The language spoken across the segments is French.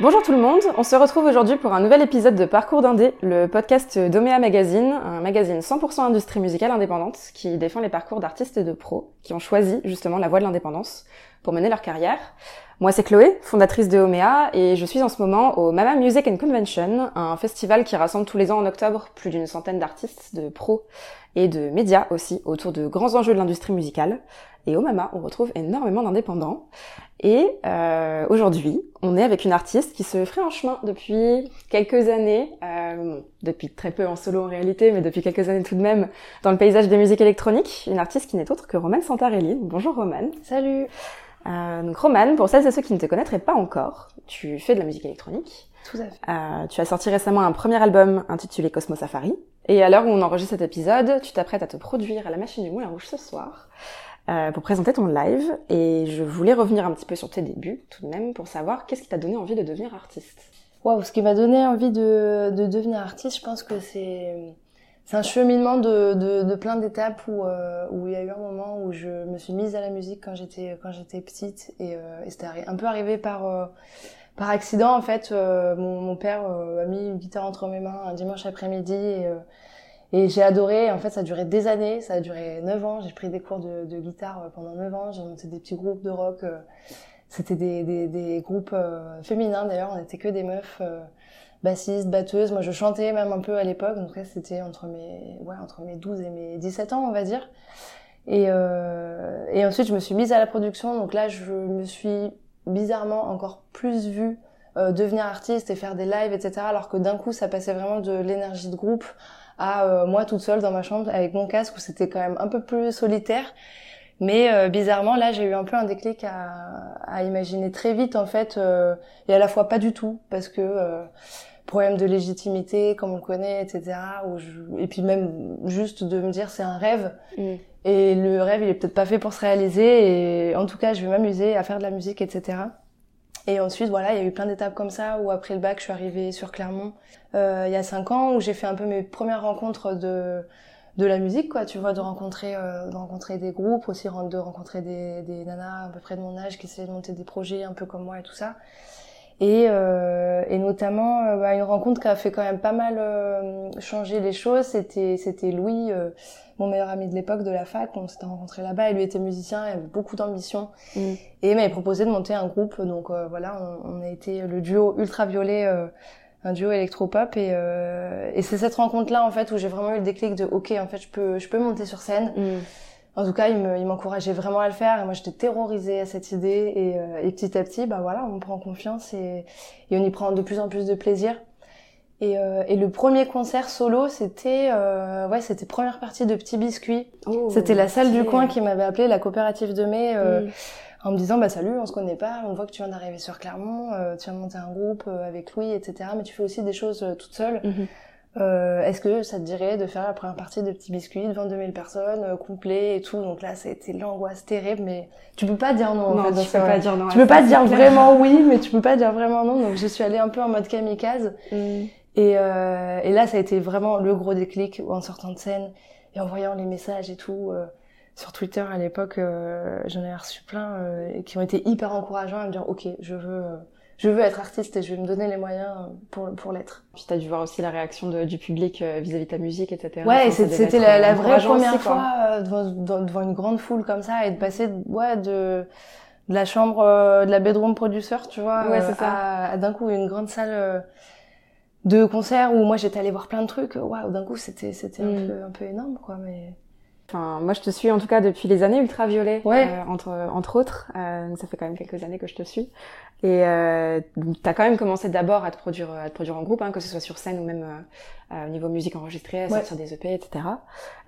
Bonjour tout le monde, on se retrouve aujourd'hui pour un nouvel épisode de Parcours d'Indé, le podcast d'Omea Magazine, un magazine 100% industrie musicale indépendante qui défend les parcours d'artistes et de pros qui ont choisi justement la voie de l'indépendance pour mener leur carrière. Moi c'est Chloé, fondatrice de Omea et je suis en ce moment au Mama Music and Convention, un festival qui rassemble tous les ans en octobre plus d'une centaine d'artistes, de pros et de médias aussi autour de grands enjeux de l'industrie musicale. Et au Mama, on retrouve énormément d'indépendants. Et euh, aujourd'hui, on est avec une artiste qui se ferait un chemin depuis quelques années, euh, depuis très peu en solo en réalité, mais depuis quelques années tout de même, dans le paysage des musiques électroniques. Une artiste qui n'est autre que Romane Santarelli. Bonjour Romane. Salut. Euh, donc Romane, pour celles et ceux qui ne te connaîtraient pas encore, tu fais de la musique électronique. Tout à fait. Euh, tu as sorti récemment un premier album intitulé Cosmo Safari. Et à l'heure où on enregistre cet épisode, tu t'apprêtes à te produire à la machine du Moulin Rouge ce soir. Euh, pour présenter ton live et je voulais revenir un petit peu sur tes débuts tout de même pour savoir qu'est-ce qui t'a donné envie de devenir artiste. Waouh, ce qui m'a donné envie de, de devenir artiste, je pense que c'est un cheminement de, de, plein d'étapes où euh, où il y a eu un moment où je me suis mise à la musique quand j'étais petite et, euh, et c'était un peu arrivé par euh, par accident en fait. Mon, mon père a mis une guitare entre mes mains un dimanche après-midi et et j'ai adoré, en fait, ça a duré des années, ça a duré 9 ans. J'ai pris des cours de, de, guitare euh, pendant 9 ans, j'ai monté des petits groupes de rock. Euh, c'était des, des, des, groupes euh, féminins d'ailleurs, on n'était que des meufs bassistes, batteuses. Moi, je chantais même un peu à l'époque, donc là, c'était entre mes, ouais, entre mes 12 et mes 17 ans, on va dire. Et, euh, et ensuite, je me suis mise à la production, donc là, je me suis bizarrement encore plus vue euh, devenir artiste et faire des lives, etc. Alors que d'un coup, ça passait vraiment de l'énergie de groupe à euh, moi toute seule dans ma chambre avec mon casque où c'était quand même un peu plus solitaire. Mais euh, bizarrement, là, j'ai eu un peu un déclic à, à imaginer très vite, en fait, euh, et à la fois pas du tout, parce que euh, problème de légitimité, comme on le connaît, etc. Où et puis même juste de me dire c'est un rêve, mm. et le rêve, il est peut-être pas fait pour se réaliser, et en tout cas, je vais m'amuser à faire de la musique, etc. Et ensuite, voilà, il y a eu plein d'étapes comme ça, où après le bac, je suis arrivée sur Clermont euh, il y a cinq ans, où j'ai fait un peu mes premières rencontres de de la musique, quoi, tu vois, de rencontrer, euh, rencontrer des groupes, aussi de rencontrer des, des nanas à peu près de mon âge qui essaient de monter des projets un peu comme moi et tout ça. Et, euh, et notamment euh, bah, une rencontre qui a fait quand même pas mal euh, changer les choses. C'était c'était Louis, euh, mon meilleur ami de l'époque de la fac. On s'était rencontrés là-bas. Et lui était musicien, il avait beaucoup d'ambition mm. et il m'avait proposé de monter un groupe. Donc voilà, on, on, a été le duo ultraviolet, un duo électropop. Et, et c'est cette rencontre-là en fait où j'ai vraiment eu le déclic de ok, en fait, je peux je peux monter sur scène. Mm. En tout cas, il m'encourageait vraiment à le faire et moi j'étais terrorisée à cette idée et, euh, et, petit à petit, bah voilà, on prend confiance et, et, on y prend de plus en plus de plaisir. Et, euh, et le premier concert solo, c'était euh, ouais, c'était première partie de Petit Biscuit. Oh, c'était la salle du coin qui m'avait appelé la coopérative de mai. Euh, mm. En me disant bah salut on se connaît pas on voit que tu viens d'arriver sur Clermont euh, tu viens de monter un groupe avec Louis etc mais tu fais aussi des choses toute seule mm-hmm. Euh, Est-ce que ça te dirait de faire la première partie de Petits Biscuits devant 2000 personnes, euh, complet et tout? Donc là, ça a été l'angoisse terrible, mais tu peux pas dire non. Non, en fait, tu peux pas dire non. Tu peux pas dire vraiment oui, mais tu peux pas dire vraiment non. Donc je suis allée un peu en mode kamikaze. Mm. Et, euh, et là, ça a été vraiment le gros déclic en sortant de scène et en voyant les messages et tout. Euh, sur Twitter à l'époque, euh, j'en ai reçu plein euh, qui ont été hyper encourageants à me dire ok, je veux je veux être artiste et je vais me donner les moyens pour, pour l'être. Puis t'as dû voir aussi la réaction de, du public euh, vis-à-vis de ta musique, etc. Ouais, c'était la, la vraie première fois euh, devant, devant, une grande foule comme ça et de passer ouais, de, de la chambre, euh, de la bedroom producer, tu vois, ouais, ça. à, d'un coup une grande salle de concert où moi j'étais allée voir plein de trucs. Waouh, d'un coup c'était c'était un, mm. peu, un peu énorme, quoi, mais... Enfin, moi, je te suis en tout cas depuis les années ultraviolets, ouais. euh, entre entre autres. Euh, ça fait quand même quelques années que je te suis. Et euh, t'as quand même commencé d'abord à te produire à te produire en groupe, hein, que ce soit sur scène ou même euh, euh au niveau musique enregistrée, à ouais. sortir des EP, etc.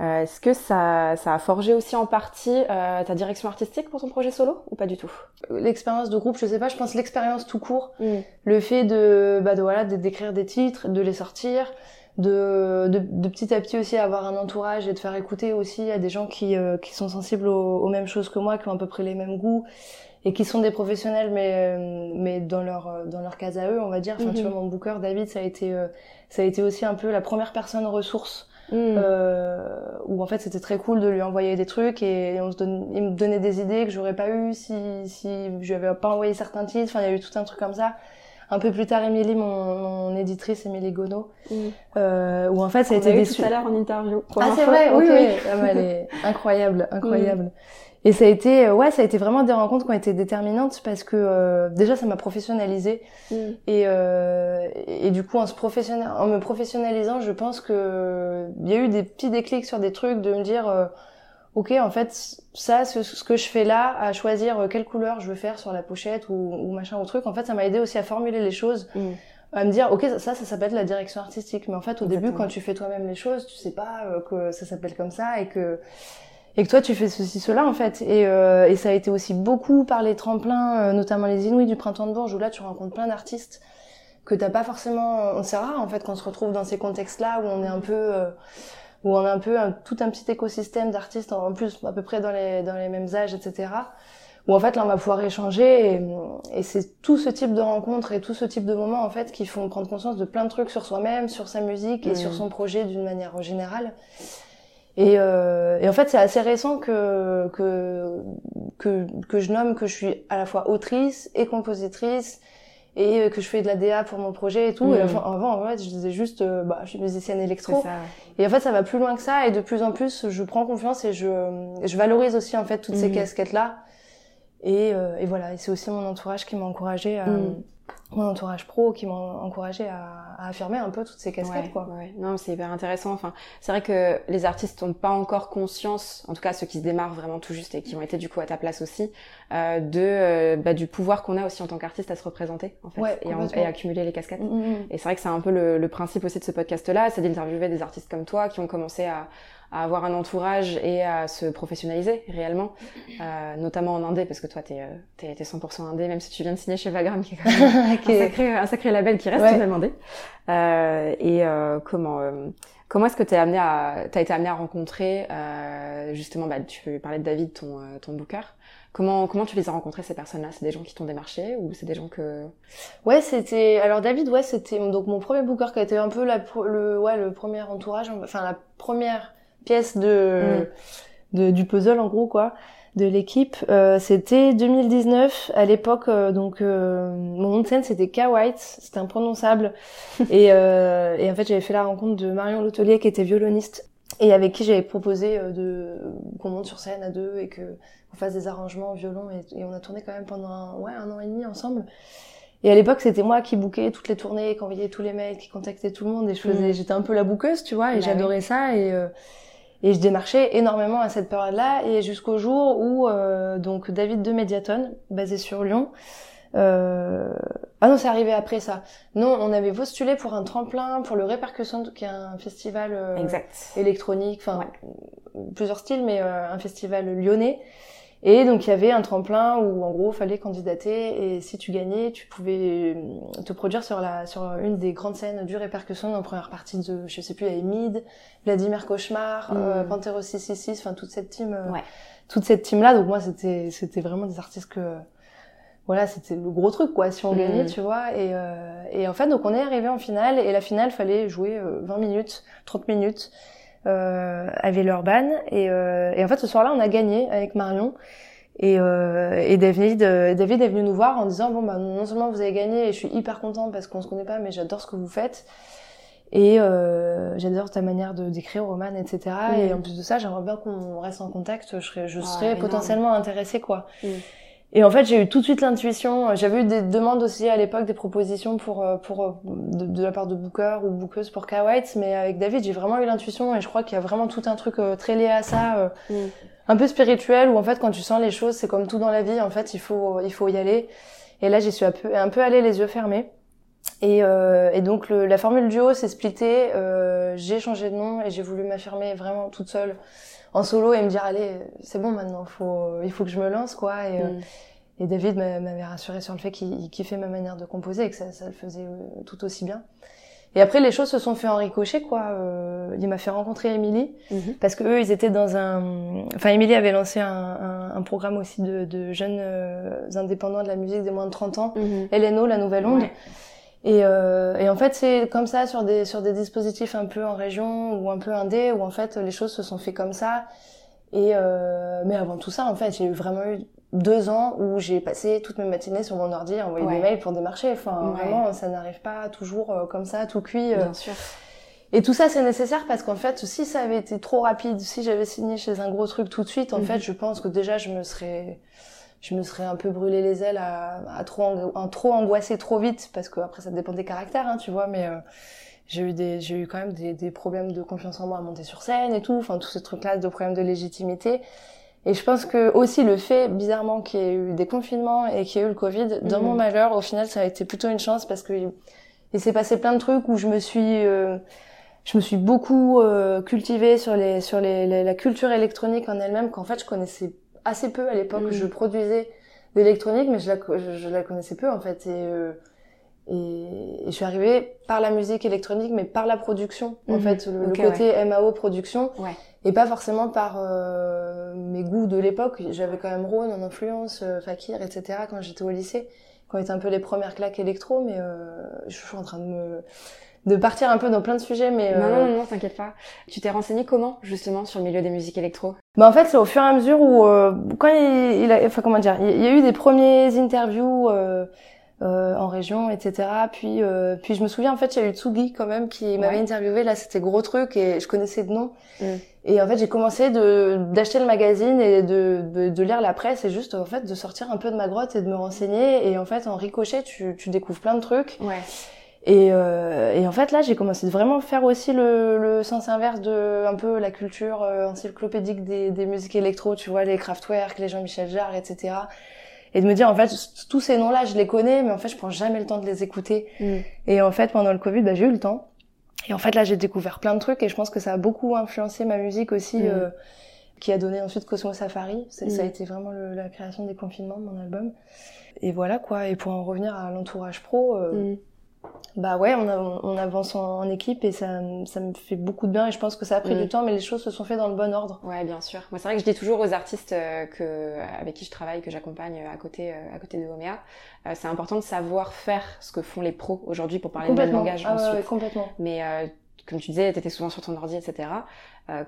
Est-ce que ça ça a forgé aussi en partie ta direction artistique pour ton projet solo ou pas du tout? L'expérience de groupe, je sais pas. Je pense l'expérience tout court, mm. le fait de bah de voilà d'écrire des titres, de les sortir de, de, de, petit à petit aussi avoir un entourage et de faire écouter aussi à des gens qui, euh, qui sont sensibles aux, aux, mêmes choses que moi, qui ont à peu près les mêmes goûts et qui sont des professionnels mais euh, mais dans leur dans leur case à eux on va dire enfin tu mhm. vois mon booker David ça a été euh, ça a été aussi un peu la première personne ressource mm. euh, où en fait c'était très cool de lui envoyer des trucs et, on se donne, il me donnait des idées que j'aurais pas eu si si je lui avais pas envoyé certains titres enfin il y a eu tout un truc comme ça un peu plus tard Émilie, mon, mon éditrice Émilie Gono, mm. euh, où en fait ça a été des tout à l'heure en interview. Ah c'est vrai, oui, oui. Ah, elle est incroyable, incroyable. Mm. Et ça a été, euh, ouais, ça a été vraiment des rencontres qui ont été déterminantes parce que euh, déjà ça m'a professionnalisé mm. et euh, et du coup en se professionnel, en me professionnalisant, je pense que il y a eu des petits déclics sur des trucs de me dire euh, ok en fait ça ce, ce, que je fais là à choisir quelle couleur je veux faire sur la pochette ou, ou machin ou truc en fait ça m'a aidé aussi à formuler les choses mm. à me dire ok ça ça, ça s'appelle la direction artistique mais en fait au début quand tu fais toi-même les choses tu sais pas que ça s'appelle comme ça et que et que toi tu fais ceci cela en fait et, euh, et ça a été aussi beaucoup par les tremplins euh, notamment les Inouïs du printemps de Bourges où là tu rencontres plein d'artistes que t'as pas forcément c'est rare en fait qu'on se retrouve dans ces contextes là où on est un peu euh, où on a un peu tout un petit écosystème d'artistes en plus à peu près dans les dans les mêmes âges etc où en fait là on va pouvoir échanger et, et c'est tout ce type de rencontres et tout ce type de moments en fait qui font prendre conscience de plein de trucs sur soi-même sur sa musique et mmh. sur son projet d'une manière générale et, euh, et, en fait, c'est assez récent que, que, que, que, je nomme que je suis à la fois autrice et compositrice et que je fais de la DA pour mon projet et tout. Et mmh. avant, en fait, je disais juste, euh, bah, je suis musicienne électro. Ça, Et en fait, ça va plus loin que ça. Et de plus en plus, je prends confiance et je, je valorise aussi en fait toutes ces mmh. casquettes-là. Et, euh, et, voilà. Et c'est aussi mon entourage qui m'a encouragée à, mmh mon entourage pro qui m'ont encouragé à, à, affirmer un peu toutes ces casquettes quoi. Ouais. Non, c'est hyper intéressant. Enfin, c'est vrai que les artistes n'ont pas encore conscience, en tout cas ceux qui se démarrent vraiment tout juste et qui ont été du coup à ta place aussi, euh, de euh, bah, du pouvoir qu'on a aussi en tant qu'artiste à se représenter en fait et, et, accumuler les casquettes. Mm, mm, mm. Et c'est vrai que c'est un peu le, le, principe aussi de ce podcast-là, c'est d'interviewer des artistes comme toi qui ont commencé à à avoir un entourage et à se professionnaliser réellement, euh, notamment en indé, parce que toi, t'es euh, es, 100% indé, même si tu viens de signer chez Vagram, qui est quand même un, sacré, un sacré label qui reste ouais. même indé. Euh, et euh, comment euh, comment est-ce que t'es amené à t'as été amené à rencontrer euh, justement, bah, tu parlais de David, ton ton booker. Comment comment tu les as rencontrés ces personnes-là? C'est des gens qui t'ont démarché ou c'est des gens que Ouais, c'était alors David, ouais, c'était donc mon premier booker qui a été un peu la, le ouais le premier entourage, enfin la première pièce de, mm. de, du puzzle en gros quoi de l'équipe. Euh, c'était 2019 à l'époque euh, donc euh, mon nom de scène c'était K White, c'était imprononçable et, euh, et en fait j'avais fait la rencontre de Marion Lotelier qui était violoniste et avec qui j'avais proposé euh, de qu'on monte sur scène à deux et que qu'on fasse des arrangements au violon et, et, on a tourné quand même pendant un, ouais un an et demi ensemble. Et à l'époque, c'était moi qui bouquais toutes les tournées, qui envoyais tous les mails, qui contactais tout le monde et je faisais, mm. j'étais un peu la bouqueuse, tu vois, et bah j'adorais ça et et je démarchais énormément à cette période-là et jusqu'au jour où euh, donc David de Mediaton, basé sur Lyon, euh... ah non c'est arrivé après ça. Non, on avait postulé pour un tremplin pour le Répercussion qui est un festival euh, électronique, enfin plusieurs styles mais euh, un festival lyonnais et donc il y avait un tremplin où en gros fallait candidater et si tu gagnais, tu pouvais euh, te produire sur la sur une des grandes scènes du répercussion en première partie de je sais plus il y Mid, Vladimir Cauchemar, mmh. euh, Pantero 666, enfin toute cette team euh, ouais. toute cette team là. Donc moi c'était c'était vraiment des artistes que voilà, c'était le gros truc quoi si on gagnait, mmh. tu vois et euh, et en fait donc on est arrivé en finale et la finale fallait jouer 20 minutes, 30 minutes euh, à Villeurbanne. Et, euh, et en fait, ce soir-là, on a gagné avec Marion. Et, euh, et David, euh, David est venu nous voir en disant bon bah non seulement vous avez gagné et je suis hyper content parce qu'on se connaît pas mais j'adore ce que vous faites et euh, j'adore ta manière de d'écrire Roman etc mmh. et en plus de ça j'aimerais bien qu'on reste en contact je serais je serais potentiellement intéressée quoi mmh. Et en fait, j'ai eu tout de suite l'intuition. J'avais eu des demandes aussi à l'époque, des propositions pour euh, pour euh, de, de, la part de Booker ou Bookeuse pour K White, mais avec David, j'ai vraiment eu l'intuition et je crois qu'il y a vraiment tout un truc euh, très lié à ça, mm. un peu spirituel où en fait, quand tu sens les choses, c'est comme tout dans la vie. En fait, il faut il faut y aller. Et là, j'y suis un peu un peu allée les yeux fermés. Et, euh, et donc le, la formule duo s'est splittée. j'ai changé de nom et j'ai voulu m'affirmer vraiment toute seule en solo et me dire allez c'est bon maintenant faut il faut que je me lance quoi et, mm. et David m'avait rassuré sur le fait qu'il kiffait ma manière de composer et que ça, ça le faisait euh, tout aussi bien et après les choses se sont fait en ricochet quoi euh, il m'a fait rencontrer Émilie mm -hmm. parce que eux ils étaient dans un enfin Émilie avait lancé un, un, un, programme aussi de, de jeunes euh, indépendants de la musique des moins de 30 ans mm -hmm. LNO la nouvelle onde ouais. Et, euh, et, en fait, c'est comme ça sur des sur des dispositifs un peu en région ou un peu indé où en fait les choses se sont fait comme ça. Et euh, mais avant tout ça, en fait, j'ai vraiment eu deux ans où j'ai passé toutes mes matinées sur mon ordi à envoyer des mails pour démarcher. Enfin, vraiment, ça n'arrive pas toujours euh, comme ça, tout cuit. Bien sûr. Et tout ça, c'est nécessaire parce qu'en fait, si ça avait été trop rapide, si j'avais signé chez un gros truc tout de suite, en mhm. fait, je pense que déjà, je me serais, je me serais un peu brûlé les ailes à, à trop, en, trop angoisser trop vite parce que après, ça dépend des caractères, hein, tu vois, mais euh, j'ai eu des, j'ai eu quand même des, des, problèmes de confiance en moi à monter sur scène et tout, enfin, tous ces trucs-là, de problèmes de légitimité. Et je pense que aussi le fait, bizarrement, qu'il y ait eu des confinements et qu'il y ait eu le Covid, dans mhm. mon malheur, au final, ça a été plutôt une chance parce que il, s'est passé plein de trucs où je me suis, euh, je me suis beaucoup euh, cultivée sur les sur les, la culture électronique en elle-même qu'en fait je connaissais assez peu à l'époque mm. je produisais d'électronique mais je la je, la connaissais peu en fait et, euh, et, je suis arrivée par la musique électronique mais par la production en mm-hmm. fait le, côté MAO production ouais. et pas forcément par euh, mes goûts de l'époque j'avais quand même Rhône en influence euh, Fakir etc quand j'étais au lycée quand était un peu les premières claques électro mais je suis en train de me de partir un peu dans plein de sujets, mais non, non, non, t'inquiète pas. Tu t'es renseigné comment justement sur le milieu des musiques électro? Bah en fait, c'est au fur et à mesure où euh, quand il, il, a, enfin comment dire, il y a eu des premiers interviews euh, euh, en région, etc. Puis, euh, puis je me souviens en fait, il y a eu Tsugi quand même qui m'avait interviewé. Là, c'était gros truc et je connaissais de nom. Mm. Et en fait, j'ai commencé de d'acheter le magazine et de, de, de lire la presse et juste en fait de sortir un peu de ma grotte et de me renseigner. Et en fait, en ricochet, tu, tu découvres plein de trucs. Ouais. Et, euh, et, en fait, là, j'ai commencé de vraiment faire aussi le, le, sens inverse de un peu la culture euh, encyclopédique des, des, musiques électro, tu vois, les Kraftwerk, les Jean-Michel Jarre, etc. Et de me dire, en fait, tous ces noms-là, je les connais, mais en fait, je prends jamais le temps de les écouter. Mm. Et en fait, pendant le Covid, bah, j'ai eu le temps. Et en fait, là, j'ai découvert plein de trucs et je pense que ça a beaucoup influencé ma musique aussi, mm. euh, qui a donné ensuite Cosmo Safari. Ça, ça a mm. été vraiment le, la création des confinements de mon album. Et voilà, quoi. Et pour en revenir à l'entourage pro, euh, bah ouais, on, on avance en, équipe et ça, ça me fait beaucoup de bien et je pense que ça a pris du mm. temps, mais les choses se sont faites dans le bon ordre. Ouais, bien sûr. Moi, c'est vrai que je dis toujours aux artistes euh, que avec qui je travaille, que j'accompagne à côté euh, à côté de Omea, euh, c'est important de savoir faire ce que font les pros aujourd'hui pour parler le même langage ah, ensuite. Ouais, complètement. Mais comme tu disais, tu étais souvent sur ton ordi, etc.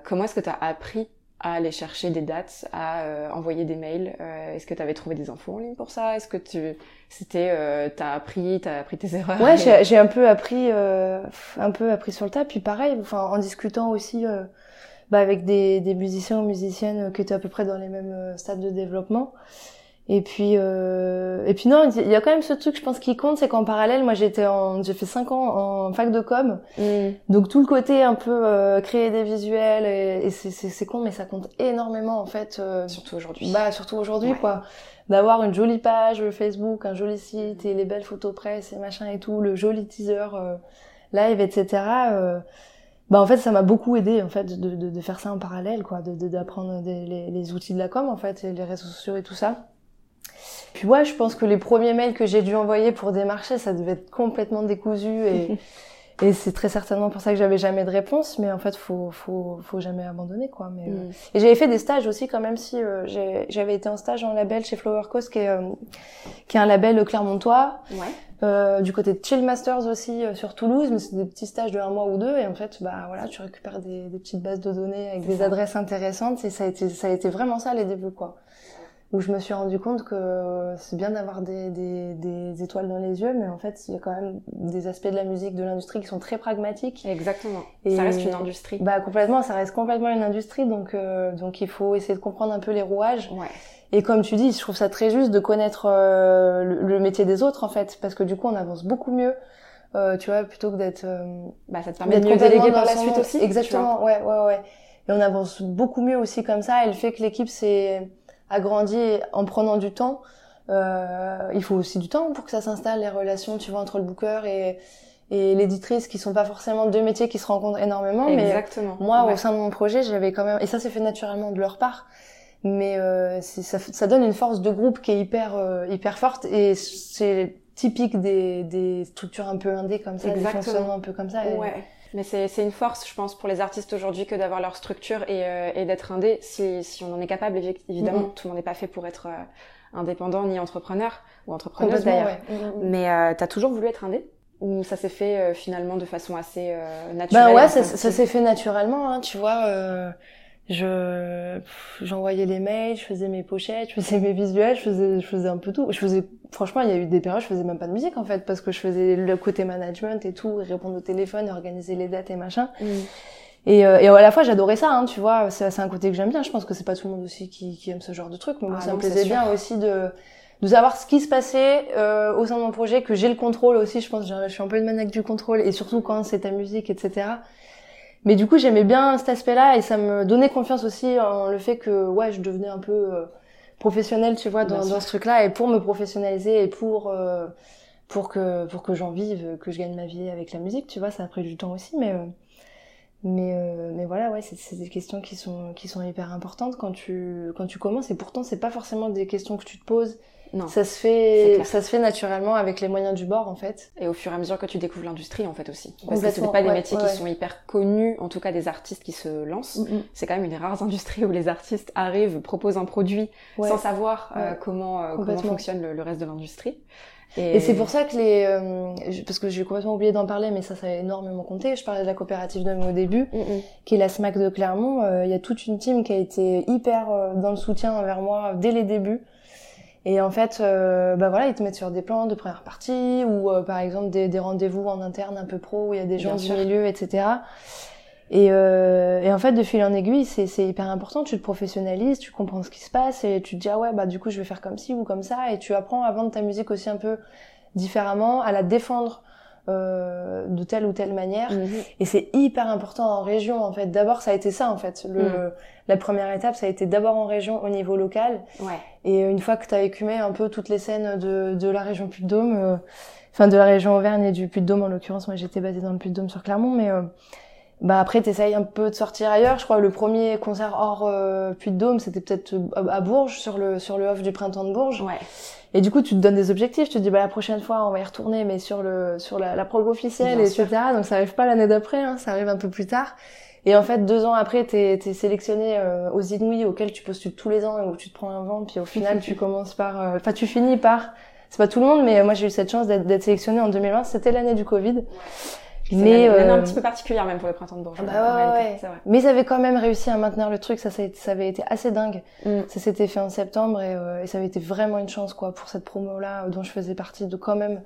comment est-ce que tu as appris à aller chercher des dates, à euh, envoyer des mails. Euh, est-ce que tu avais trouvé des infos en ligne pour ça? Est-ce que tu c'était euh, t'as appris, t'as appris tes erreurs? Ouais, j'ai un peu appris euh, un peu appris sur le tas puis pareil, enfin en discutant aussi bah, avec des, des musiciens ou musiciennes qui étaient à peu près dans les mêmes stades de développement. Et puis, euh, et puis non, il y a quand même ce truc, je pense, qui compte, c'est qu'en parallèle, moi, j'étais en, j'ai fait cinq ans en fac de com, mm. donc tout le côté un peu euh, créer des visuels, et, et c'est con, mais ça compte énormément en fait. Euh, surtout aujourd'hui. Bah, surtout aujourd'hui, quoi. D'avoir une jolie page Facebook, un joli site et les belles photos presse et machin et tout, le joli teaser euh, live, etc. bah en fait, ça m'a beaucoup aidé en fait de, de, de, faire ça en parallèle, quoi, de d'apprendre les, les outils de la com en fait, et les réseaux sociaux et tout ça. Puis ouais, je pense que les premiers mails que j'ai dû envoyer pour démarcher, ça devait être complètement décousu et, et c'est très certainement pour ça que j'avais jamais de réponse. Mais en fait, faut faut faut jamais abandonner quoi. Mais euh, mm. et j'avais fait des stages aussi quand même si euh, j'avais été en stage en label chez Flower Coast qui est euh, qui est un label clermontois. Ouais. du côté de Chill Masters aussi sur Toulouse, mais c'est des petits stages de un mois ou deux et en fait bah voilà tu récupères des, des petites bases de données avec des adresses intéressantes et ça a été ça a été vraiment ça les débuts quoi où je me suis rendu compte que c'est bien d'avoir des, des, des, étoiles dans les yeux, mais en fait, il y a quand même des aspects de la musique, de l'industrie qui sont très pragmatiques. Exactement. Et ça reste une industrie. Bah complètement, ça reste complètement une industrie, donc euh, donc il faut essayer de comprendre un peu les rouages. Ouais. Et comme tu dis, je trouve ça très juste de connaître euh, le, métier des autres en fait, parce que du coup, on avance beaucoup mieux. Euh, tu vois, plutôt que d'être. Euh, bah, ça te permet de mieux déléguer par la suite aussi. Exactement. Ouais, ouais, ouais. Et on avance beaucoup mieux aussi comme ça. Et le fait que l'équipe c'est agrandi en prenant du temps. Euh, il faut aussi du temps pour que ça s'installe, les relations, tu vois, entre le booker et, et l'éditrice, qui sont pas forcément deux métiers qui se rencontrent énormément. Exactement. Mais moi, au sein de mon projet, j'avais quand même, et ça s'est fait naturellement de leur part, mais euh, ça, ça donne une force de groupe qui est hyper, euh, hyper forte, et c'est typique des, des structures un peu indées comme ça, Exactement. des fonctionnements un peu comme ça. Ouais. Mais c'est une force, je pense, pour les artistes aujourd'hui que d'avoir leur structure et, euh, et d'être indé. Si, si on en est capable, évidemment, mm-hmm. tout le monde n'est pas fait pour être euh, indépendant ni entrepreneur ou entrepreneuse d'ailleurs. Mm-hmm. Mais euh, t'as toujours voulu être indé? Ou ça s'est fait euh, finalement de façon assez naturelle Bah ouais, ça, ça s'est fait naturellement, hein, tu vois je j'envoyais les mails, je faisais mes pochettes, je faisais mes visuels, je faisais je faisais un peu tout. Je faisais franchement, il y a eu des périodes je faisais même pas de musique en fait parce que je faisais le côté management et tout, répondre au téléphone, organiser les dates et machin. Mm. Et, euh, et à la fois j'adorais ça, hein, tu vois, c'est un côté que j'aime bien. Je pense que c'est pas tout le monde aussi qui, qui aime ce genre de truc, mais moi ah ça me plaisait bien aussi de de savoir ce qui se passait euh, au sein de mon projet, que j'ai le contrôle aussi. Je pense que je suis un peu une maniaque du contrôle et surtout quand c'est ta musique, etc. Mais du coup, j'aimais bien cet aspect-là et ça me donnait confiance aussi en le fait que ouais, je devenais un peu euh, professionnelle, tu vois, dans, dans ce truc-là et pour me professionnaliser et pour euh, pour que pour que j'en vive, que je gagne ma vie avec la musique, tu vois, ça a pris du temps aussi, mais euh, mais mais voilà, ouais, c'est des questions qui sont qui sont hyper importantes quand tu quand tu commences et pourtant c'est pas forcément des questions que tu te poses non. Ça se fait, ça se fait naturellement avec les moyens du bord en fait. Et au fur et à mesure que tu découvres l'industrie en fait aussi. Parce que c'est pas des métiers qui sont hyper connus, en tout cas des artistes qui se lancent. Mm, mm. C'est quand même une des rares industries où les artistes arrivent, proposent un produit sans savoir euh, comment euh, comment fonctionne le, reste de l'industrie. Et, c'est pour ça que les, euh, parce que j'ai complètement oublié d'en parler, mais ça, ça a énormément compté. Je parlais de la coopérative de au début, mm, qui est la SMAC de Clermont. Il y a toute une team qui a été hyper dans le soutien envers moi dès les débuts. Et en fait, euh, bah voilà, ils te mettent sur des plans de première partie ou euh, par exemple des, des rendez-vous en interne un peu pro où il y a des gens du milieu, etc. Et, euh, et en fait, de fil en aiguille, c'est hyper important. Tu te professionnalises, tu comprends ce qui se passe et tu te dis ah ouais bah du coup je vais faire comme ci ou comme ça et tu apprends à vendre ta musique aussi un peu différemment, à la défendre euh, de telle ou telle manière. Mhm. Et c'est hyper important en région en fait. D'abord, ça a été ça en fait. Le, mhm. La première étape, ça a été d'abord en région au niveau local. Ouais. Et une fois que tu as écumé un peu toutes les scènes de, de la région Puy-de-Dôme, euh, enfin de la région Auvergne et du Puy-de-Dôme en l'occurrence, moi j'étais basée dans le Puy-de-Dôme sur Clermont, mais euh, bah après t'essayes un peu de sortir ailleurs. Je crois le premier concert hors Puy-de-Dôme, c'était peut-être à Bourges sur le sur le off du printemps de Bourges. Ouais. Et du coup, tu te donnes des objectifs. Tu te dis, bah, la prochaine fois, on va y retourner, mais sur le, sur la, la prog officielle, etc. Donc, ça arrive pas l'année d'après, hein, ça arrive un peu plus tard. Et en fait, deux ans après, t'es es sélectionné euh, aux Inouïs auxquels tu postules tous les ans et où tu te prends un vent. Puis au final, tu commences par, euh, enfin, tu finis par. C'est pas tout le monde, mais moi j'ai eu cette chance d'être sélectionné en 2020. C'était l'année du Covid. Mais euh... un petit peu particulière même pour le printemps de Bourges. Bah ouais, ouais. Mais ils avaient quand même réussi à maintenir le truc, ça, ça, avait été assez dingue. Mm. Ça s'était fait en septembre et, euh, et, ça avait été vraiment une chance quoi pour cette promo là dont je faisais partie de quand même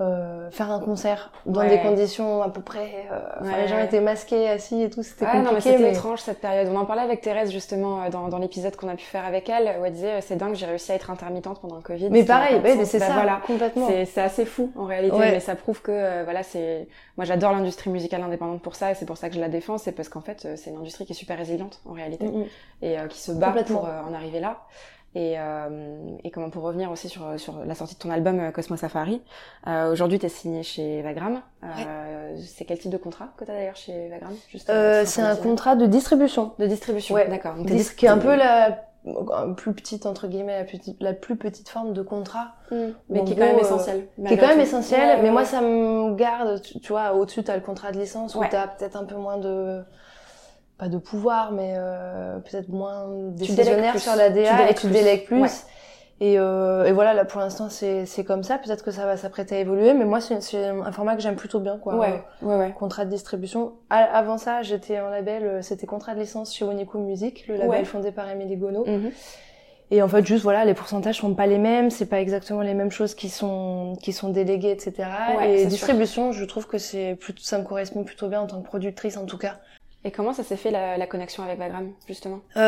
euh, faire un concert dans des conditions à peu près. Euh, les gens étaient masqués, assis et tout, c'était compliqué. Non, mais c'était étrange cette période. On en parlait avec Thérèse justement euh, dans, dans l'épisode qu'on a pu faire avec elle, où elle disait euh, c'est dingue, j'ai réussi à être intermittente pendant le Covid. Mais pareil, bah, c'est bah, ça, voilà. complètement. C'est assez fou en réalité, mais ça prouve que voilà, c'est. Moi, j'adore l'industrie musicale indépendante pour ça, et c'est pour ça que je la défends, c'est parce qu'en fait, c'est une industrie qui est super résiliente en réalité mm, mm. et qui se bat pour en arriver là. Et, euh, et comment pour revenir aussi sur, sur la sortie de ton album euh, Cosmo Safari, euh, aujourd'hui tu es signé chez Vagram. Euh, c'est quel type de contrat que tu as d'ailleurs chez Vagram euh, C'est un contrat de distribution. De distribution, ouais. d'accord. Ce qui est un peu la plus petite entre guillemets la plus, la plus petite forme de contrat mm. mais qui est quand même essentiel qui est quand même essentiel mais moi ça me garde tu, vois au-dessus tu as le contrat de licence où tu as peut-être un peu moins de pas de pouvoir, mais euh, peut-être moins décisionnaire sur la DA et tu délègues plus. Et, euh, et, voilà, là pour l'instant c'est c'est comme ça. Peut-être que ça va s'apprêter à évoluer, mais moi c'est un format que j'aime plutôt bien, quoi. Ouais, ouais, ouais. Contrat de distribution. avant ça, j'étais en label, euh, c'était contrat de licence chez Wonico Music, le label fondé par Émilie Gono. Mhm. Et en fait, juste voilà, les pourcentages sont pas les mêmes, c'est pas exactement les mêmes choses qui sont qui sont déléguées, etc. et distribution, je trouve que c'est plutôt ça me correspond plutôt bien en tant que productrice en tout cas. Et comment ça s'est fait la, la, connexion avec Vagram justement? Euh,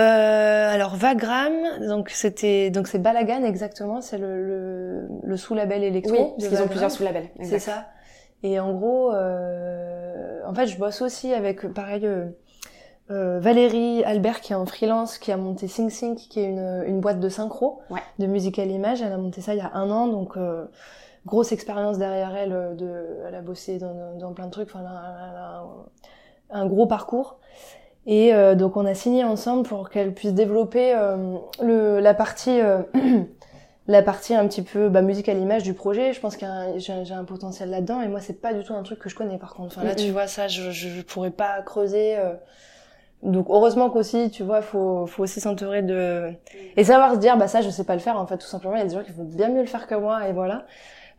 Alors Vagram, donc c'était donc c'est Balagan exactement, c'est le, le, le sous-label électro. Oui, parce qu'ils ont plusieurs sous-labels. C'est ça. Et en gros, euh, en fait, je bosse aussi avec pareil euh, euh, Valérie Albert qui est en freelance, qui a monté Sing Sync, qui est une, une boîte de synchro, ouais. de musique à l'image. Elle a monté ça il y a un an, donc euh, grosse expérience derrière elle. De, elle a bossé dans, dans plein de trucs. Enfin, elle a, un gros parcours. Et euh, donc on a signé ensemble pour qu'elle puisse développer euh, le, la partie euh, la partie un petit peu bah, musique à l'image du projet. Je pense que j'ai un potentiel là-dedans et moi c'est pas du tout un truc que je connais par contre. Enfin là tu vois ça je, je, pourrais pas creuser. Donc heureusement qu'aussi tu vois faut faut aussi s'entourer de et savoir se dire bah ça je sais pas le faire en fait tout simplement il y a des gens qui vont bien mieux le faire que moi et voilà.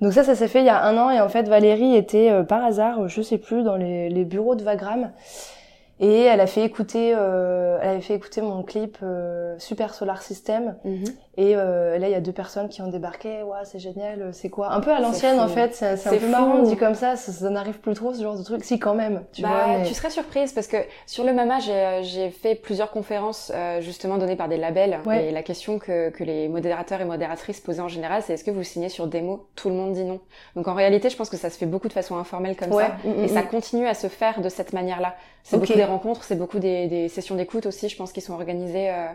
Donc ça, ça s'est fait il y a un an et en fait Valérie était euh, par hasard, je sais plus, dans les, bureaux de Vagram Et elle a fait écouter, euh, elle avait fait écouter mon clip euh, Super Solar System. Mhm. Et euh, là, il y a deux personnes qui ont débarqué. Ouais, c'est génial. C'est quoi? Un peu à l'ancienne, en fait. C'est un peu fou. marrant dit comme ça. Ça, ça n'arrive plus trop ce genre de truc. Si, quand même. Tu bah, vois. mais- tu serais surprise parce que sur le Mama, j'ai j'ai fait plusieurs conférences euh, justement données par des labels. Ouais. Et la question que, que les modérateurs et modératrices posaient en général, c'est est-ce que vous signez sur démo Tout le monde dit non. Donc en réalité, je pense que ça se fait beaucoup de façon informelle comme Ouais. ça. Mm, mm, Et ça mm. continue à se faire de cette manière-là. C'est beaucoup des rencontres, c'est beaucoup des, des sessions d'écoute aussi, je pense, qui sont organisées, euh,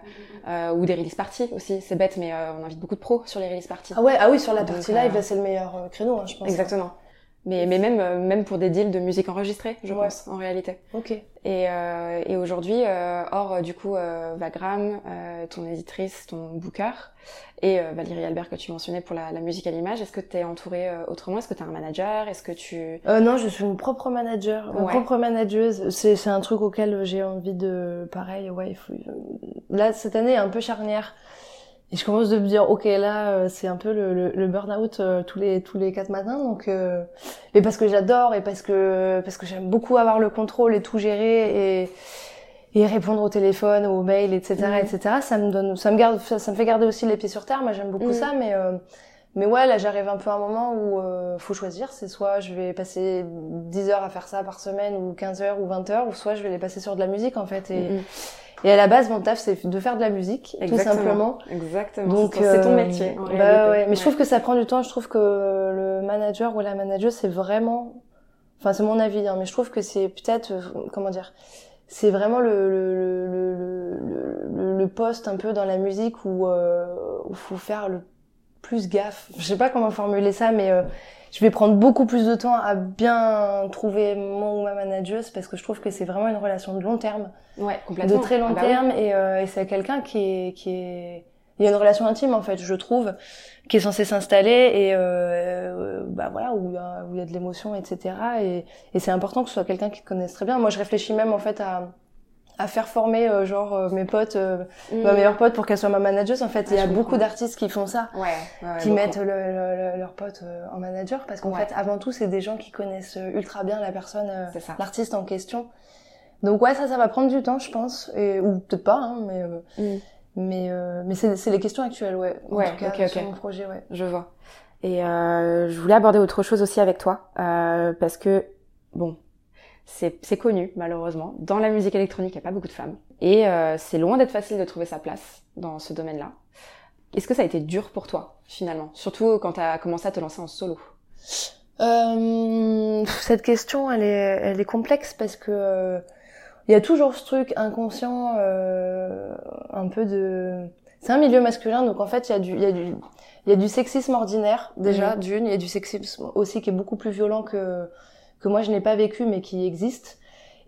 euh, ou des release parties aussi. C'est bête, mais euh, on invite beaucoup de pros sur les release parties. Ah ouais, ah oui, sur la Donc, partie euh, live, là, c'est le meilleur euh, créneau, hein, je pense. Exactement. Mais, mais même, même pour des deals de musique enregistrée, je Ouais. pense, en réalité. Ok. Et, et aujourd'hui, hors du coup Vagram, ton éditrice, ton booker, et Valérie Albert que tu mentionnais pour la, la musique à l'image, est-ce que tu es entourée autrement? Est-ce que tu as un manager? Est-ce que tu... Euh, non, je suis mon propre manager, ma Ouais. propre manageuse. C'est c'est un truc auquel j'ai envie de, pareil, ouais, il faut. Là, cette année est un peu charnière. Et je commence de me dire, ok, là, euh, c'est un peu le, le, le burn-out euh, tous les tous les quatre matins, donc. Euh... Et parce que j'adore et parce que parce que j'aime beaucoup avoir le contrôle et tout gérer et et répondre au téléphone, aux mails, etc., Mhm. etc. Ça me donne, ça me garde, ça, ça me fait garder aussi les pieds sur terre. Moi, j'aime beaucoup Mhm. ça, mais euh, mais ouais, là, j'arrive un peu à un moment où euh, faut choisir. C'est soit je vais passer 10 heures à faire ça par semaine, ou 15 heures, ou 20 heures, ou soit je vais les passer sur de la musique, en fait. Et, Mhm. Et à la base, mon taf, c'est de faire de la musique, tout simplement. Exactement. Donc, c'est ton- euh, métier. En bah réalité. ouais. Mais je trouve que ça prend du temps. Je trouve que le manager ou la manageuse, c'est vraiment, enfin, c'est mon avis, hein, mais je trouve que c'est peut-être, euh, comment dire, c'est vraiment le le, le, le, le, poste un peu dans la musique où euh, où faut faire le plus gaffe. Je sais pas comment formuler ça, mais euh, je vais prendre beaucoup plus de temps à bien trouver mon ou ma manageuse parce que je trouve que c'est vraiment une relation de long terme Ouais, complètement. de très long Ah bah oui. terme et, euh, et c'est quelqu'un qui est qui est il y a une relation intime en fait je trouve qui est censée s'installer et euh, bah voilà où il y a, où il y a de l'émotion etc et, et c'est important que ce soit quelqu'un qui te connaisse très bien moi je réfléchis même en fait à à faire former euh, genre euh, mes potes euh, Mhm. ma meilleure pote pour qu'elle soit ma manageuse en fait Ah, il y a comprends. beaucoup d'artistes qui font ça Ouais, ouais, qui beaucoup. mettent le, le- le- leur pote euh, en manager parce qu'en Ouais. fait avant tout c'est des gens qui connaissent euh, ultra bien la personne euh, l'artiste en question. Donc ouais, ça, ça va prendre du temps, je pense, et, ou peut-être pas, hein, mais euh, Mm. mais euh, mais c'est les questions actuelles, ouais. En Ouais, tout cas, ok, sur mon projet, ouais. Je vois. Et euh, je voulais aborder autre chose aussi avec toi, euh, parce que, bon, c'est connu, malheureusement. Dans la musique électronique, il n'y a pas beaucoup de femmes. Et euh, c'est loin d'être facile de trouver sa place dans ce domaine-là. Est-ce que ça a été dur pour toi, finalement? Surtout quand tu as commencé à te lancer en solo. Euh, cette question, elle est elle est complexe parce que euh, il y a toujours ce truc inconscient, euh, un peu de. C'est un milieu masculin, donc en fait il y a du il y a du il y a du sexisme ordinaire déjà Mhm. d'une, il y a du sexisme aussi qui est beaucoup plus violent que que moi je n'ai pas vécu mais qui existe.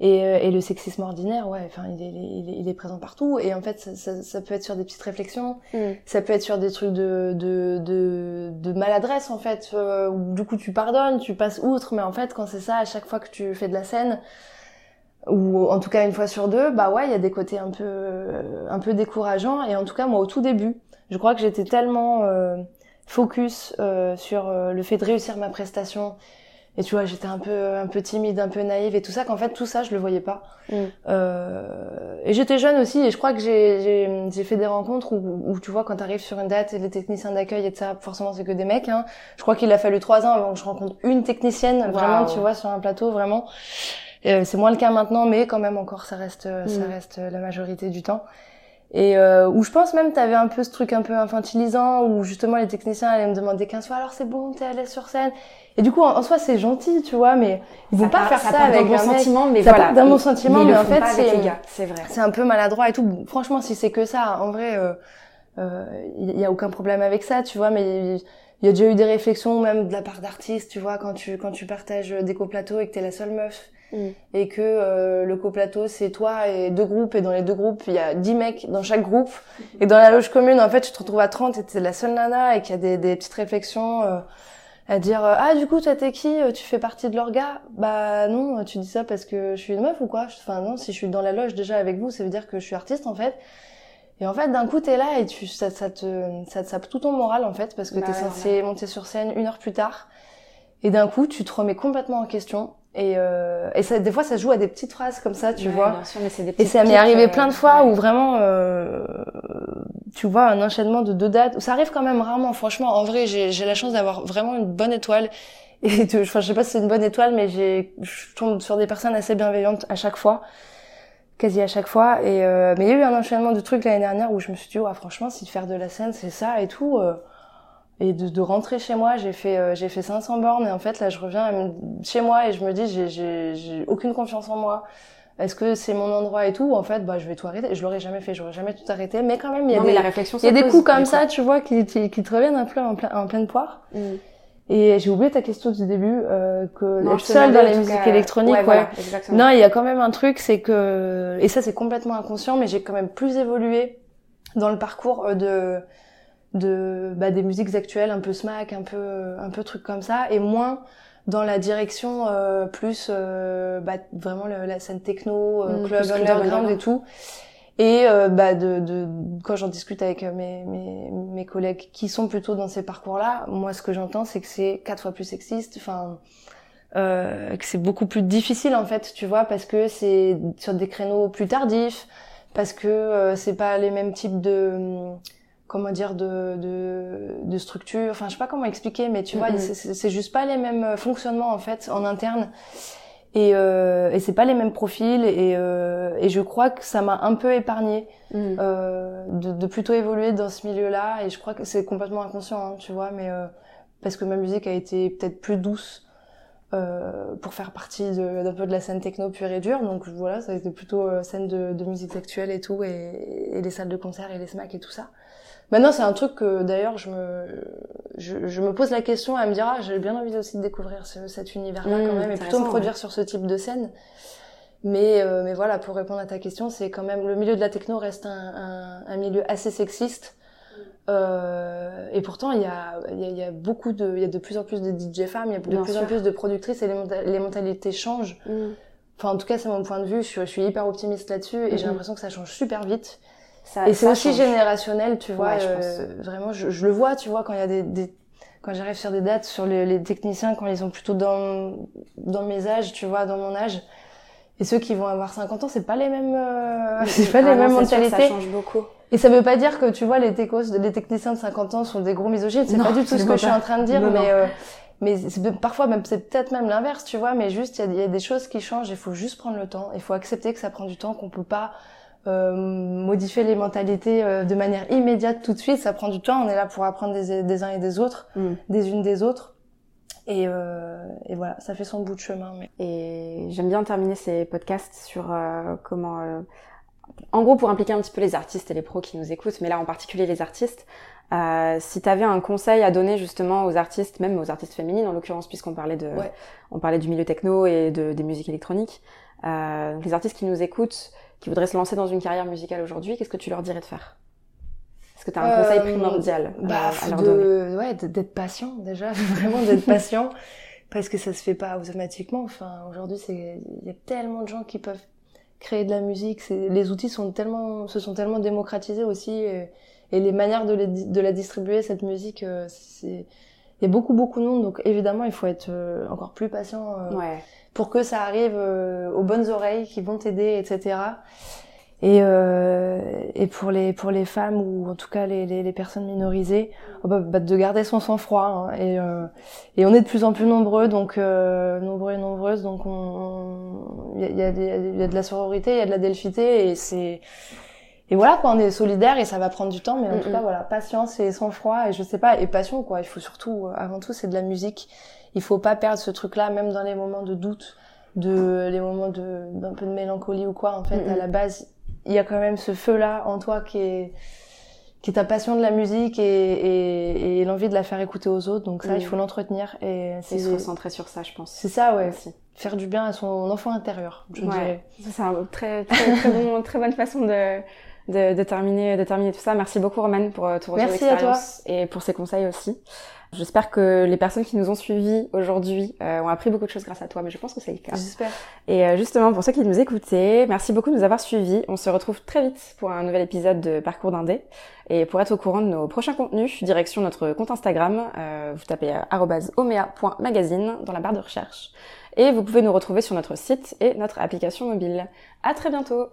Et, euh, et le sexisme ordinaire, ouais, enfin, il est, il, est, il est présent partout. Et en fait, ça, ça, ça peut être sur des petites réflexions, ça peut être sur des trucs de de de, de maladresse en fait. euh, où du coup, tu pardonnes, tu passes outre, mais en fait, quand c'est ça, à chaque fois que tu fais de la scène, ou en tout cas une fois sur deux, bah ouais, il y a des côtés un peu euh, un peu décourageants. Et en tout cas, moi, au tout début, je crois que j'étais tellement euh, focus euh, sur le fait de réussir ma prestation. Et tu vois, j'étais un peu un peu timide, un peu naïve et tout ça qu'en fait tout ça je le voyais pas. Mm. Euh, et j'étais jeune aussi et je crois que j'ai j'ai fait des rencontres où, où tu vois quand t'arrives sur une date et les techniciens d'accueil et ça forcément c'est que des mecs. Hein. Je crois qu'il a fallu trois ans avant que je rencontre une technicienne vraiment tu vois sur un plateau vraiment. Euh, c'est moins le cas maintenant mais quand même encore ça reste ça Mm. reste la majorité du temps. Et euh, où je pense même t'avais un peu ce truc un peu infantilisant où justement les techniciens allaient me demander 15 fois alors c'est bon t'es à l'aise sur scène et du coup en, en soi c'est gentil tu vois mais ils vont Ça pas part- faire ça, part avec bon un mec sentiment, mais ça voilà. part d'un bon sentiment mais le en fait c'est c'est vrai. c'est un peu maladroit et tout franchement si c'est que ça en vrai euh, euh, il y a aucun problème avec ça tu vois mais il il y a déjà eu des réflexions même de la part d'artistes tu vois quand tu quand tu partages des coplateaux et que t'es la seule meuf Mm. et que euh, le coplateau c'est toi et deux groupes et dans les deux groupes il y a 10 mecs dans chaque groupe. Et dans la loge commune en fait tu te retrouves à 30 et t'es la seule nana et qu'il y a des, des petites réflexions euh, à dire euh, ah du coup toi t'es qui Euh, tu fais partie de l'orga? Bah non tu dis ça parce que je suis une meuf ou quoi? Enfin non si je suis dans la loge déjà avec vous ça veut dire que je suis artiste en fait. Et en fait d'un coup t'es là et tu ça, ça te ça te sape tout ton moral en fait parce que Bah t'es ouais, censé monter sur scène une heure plus tard. Et d'un coup tu te remets complètement en question Et, euh, et ça, des fois, ça joue à des petites phrases comme ça, tu vois. Bien sûr, mais c'est des Et ça m'est arrivé plein de fois où vraiment, euh, tu vois, un enchaînement de deux dates. Ça arrive quand même rarement, franchement. En vrai, j'ai la chance d'avoir vraiment une bonne étoile. Et de, enfin, je sais pas si c'est une bonne étoile, mais j'ai, je tombe sur des personnes assez bienveillantes à chaque fois, quasi à chaque fois. Et euh, mais il y a eu un enchaînement de trucs l'année dernière où je me suis dit, ouais, franchement, si faire de la scène, c'est ça et tout. Et de, de, rentrer chez moi, j'ai fait euh, j'ai fait 500 bornes et en fait là je reviens chez moi et je me dis j'ai j'ai aucune confiance en moi. Est-ce que c'est mon endroit et tout? En fait, bah je vais tout arrêter. Je l'aurais jamais fait, j'aurais jamais tout arrêté. Mais quand même, il y a des la réflexion, y a des coups comme ça, tu vois, qui, qui, qui, te reviennent un peu en, plein, en pleine poire. Mm. Et j'ai oublié ta question du début, euh, que être seule dans la musique électronique, ouais. Voilà, non, il y a quand même un truc, c'est que et ça c'est complètement inconscient, mais j'ai quand même plus évolué dans le parcours euh, de de bah, des musiques actuelles un peu smack un peu un peu truc comme ça et moins dans la direction euh, plus euh, bah, vraiment la scène techno euh, mm, club underground et tout. Et bah de, de quand j'en discute avec mes, mes mes collègues qui sont plutôt dans ces parcours là moi ce que j'entends c'est que c'est quatre fois plus sexiste enfin que c'est beaucoup plus difficile en fait tu vois parce que c'est sur des créneaux plus tardifs parce que c'est pas les mêmes types de comment dire de, de, de structure enfin je sais pas comment expliquer mais tu vois c'est juste pas les mêmes euh, fonctionnements en fait en interne. Et, euh, et c'est pas les mêmes profils et, euh, et je crois que ça m'a un peu épargné mm. euh, de, de, plutôt évoluer dans ce milieu-là. Et je crois que c'est complètement inconscient hein, tu vois mais euh, parce que ma musique a été peut-être plus douce euh, pour faire partie d'un peu de la scène techno pure et dure. Donc voilà ça a été plutôt euh, scène de, de musique actuelle et tout et, et les salles de concert et les smacks et tout ça Maintenant, c'est un truc que d'ailleurs je me je, je, me pose la question à me dire ah j'ai bien envie aussi de découvrir ce, cet univers-là quand mmh, même et plutôt me produire sur ce type de scène. Mais euh, mais voilà pour répondre à ta question, c'est quand même le milieu de la techno reste un, un, un milieu assez sexiste. Euh, et pourtant, il y a, il y, a, y a beaucoup de, il y a de plus en plus de DJ femmes, il y a de plus en plus de productrices et les, les mentalités changent. Mmh. Enfin, en tout cas, c'est mon point de vue. Je, je suis hyper optimiste là-dessus et j'ai mmh. l'impression que ça change super vite et c'est aussi générationnel, tu vois. euh, vraiment, je, je, le vois, tu vois, quand il y a des, des quand j'arrive sur des dates sur les, les, techniciens, quand ils sont plutôt dans dans mes âges, tu vois, dans mon âge. Et ceux qui vont avoir 50 ans, c'est pas les mêmes, euh, c'est pas ah les mêmes mentalités. ça change beaucoup. Et ça veut pas dire que tu vois les techos, les techniciens de 50 ans sont des gros misogynes. C'est pas du tout ce que je suis en train de dire, mais euh, mais parfois même c'est peut-être même l'inverse, tu vois. Mais juste il y, y, a des choses qui changent. Il faut juste prendre le temps. Il faut accepter que ça prend du temps, qu'on peut pas euh, modifier les mentalités euh, de manière immédiate tout de suite. Ça prend du temps. On est là pour apprendre des, des uns et des autres, mm. des unes des autres. Et, euh, et, voilà, ça fait son bout de chemin. Mais... Et j'aime bien terminer ces podcasts sur euh, comment, euh, en gros, pour impliquer un petit peu les artistes et les pros qui nous écoutent, mais là en particulier les artistes. si tu avais un conseil à donner justement aux artistes, même aux artistes féminines en l'occurrence, puisqu'on parlait de, on parlait du milieu techno et de, des musiques électroniques, les artistes qui nous écoutent, qui voudraient se lancer dans une carrière musicale aujourd'hui, qu'est-ce que tu leur dirais de faire? Est-ce que tu as un conseil euh, primordial bah, à, leur donner? Ouais, d'être patient déjà, vraiment d'être patient, parce que ça se fait pas automatiquement. Enfin, aujourd'hui, c'est il y a tellement de gens qui peuvent créer de la musique. Les outils sont tellement, se sont tellement démocratisés aussi, et, les manières de, de, la distribuer cette musique, euh, c'est il y a beaucoup beaucoup de monde, donc évidemment il faut être euh, encore plus patient. ouais pour que ça arrive euh, aux bonnes oreilles qui vont t'aider, etc. Et, euh, et pour les pour les femmes ou en tout cas les, les, les personnes minorisées, oh bah, bah, de garder son sang-froid. Hein, et, euh, et on est de plus en plus nombreux, donc euh, nombreux et nombreuses, donc on il y a, y, y a de la sororité, il y a de la delphité, et c'est et voilà quoi, on est solidaire et ça va prendre du temps, mais en tout cas voilà, patience et sang-froid et je sais pas et passion quoi. Il faut surtout avant tout c'est de la musique il faut pas perdre ce truc-là, même dans les moments de doute, de les moments de d'un peu de mélancolie ou quoi. En fait, à la base, il y a quand même ce feu-là en toi qui est qui est ta passion de la musique et, et, et l'envie de la faire écouter aux autres. Donc ça, il faut l'entretenir et c'est se recentrer sur ça, je pense. C'est ça, ouais. Faire du bien à son enfant intérieur, je ouais. C'est une très très très, bon, très bonne façon de de, de, terminer, de terminer tout ça. Merci beaucoup, Romane, pour ton retour d'expérience et pour ces conseils aussi. J'espère que les personnes qui nous ont suivis aujourd'hui euh, ont appris beaucoup de choses grâce à toi, mais je pense que c'est le cas. J'espère. Et euh, justement, pour ceux qui nous écoutaient, merci beaucoup de nous avoir suivis. On se retrouve très vite pour un nouvel épisode de Parcours d'Indé. Et pour être au courant de nos prochains contenus, direction notre compte Instagram, euh, vous tapez omea.magazine dans la barre de recherche. Et vous pouvez nous retrouver sur notre site et notre application mobile. À très bientôt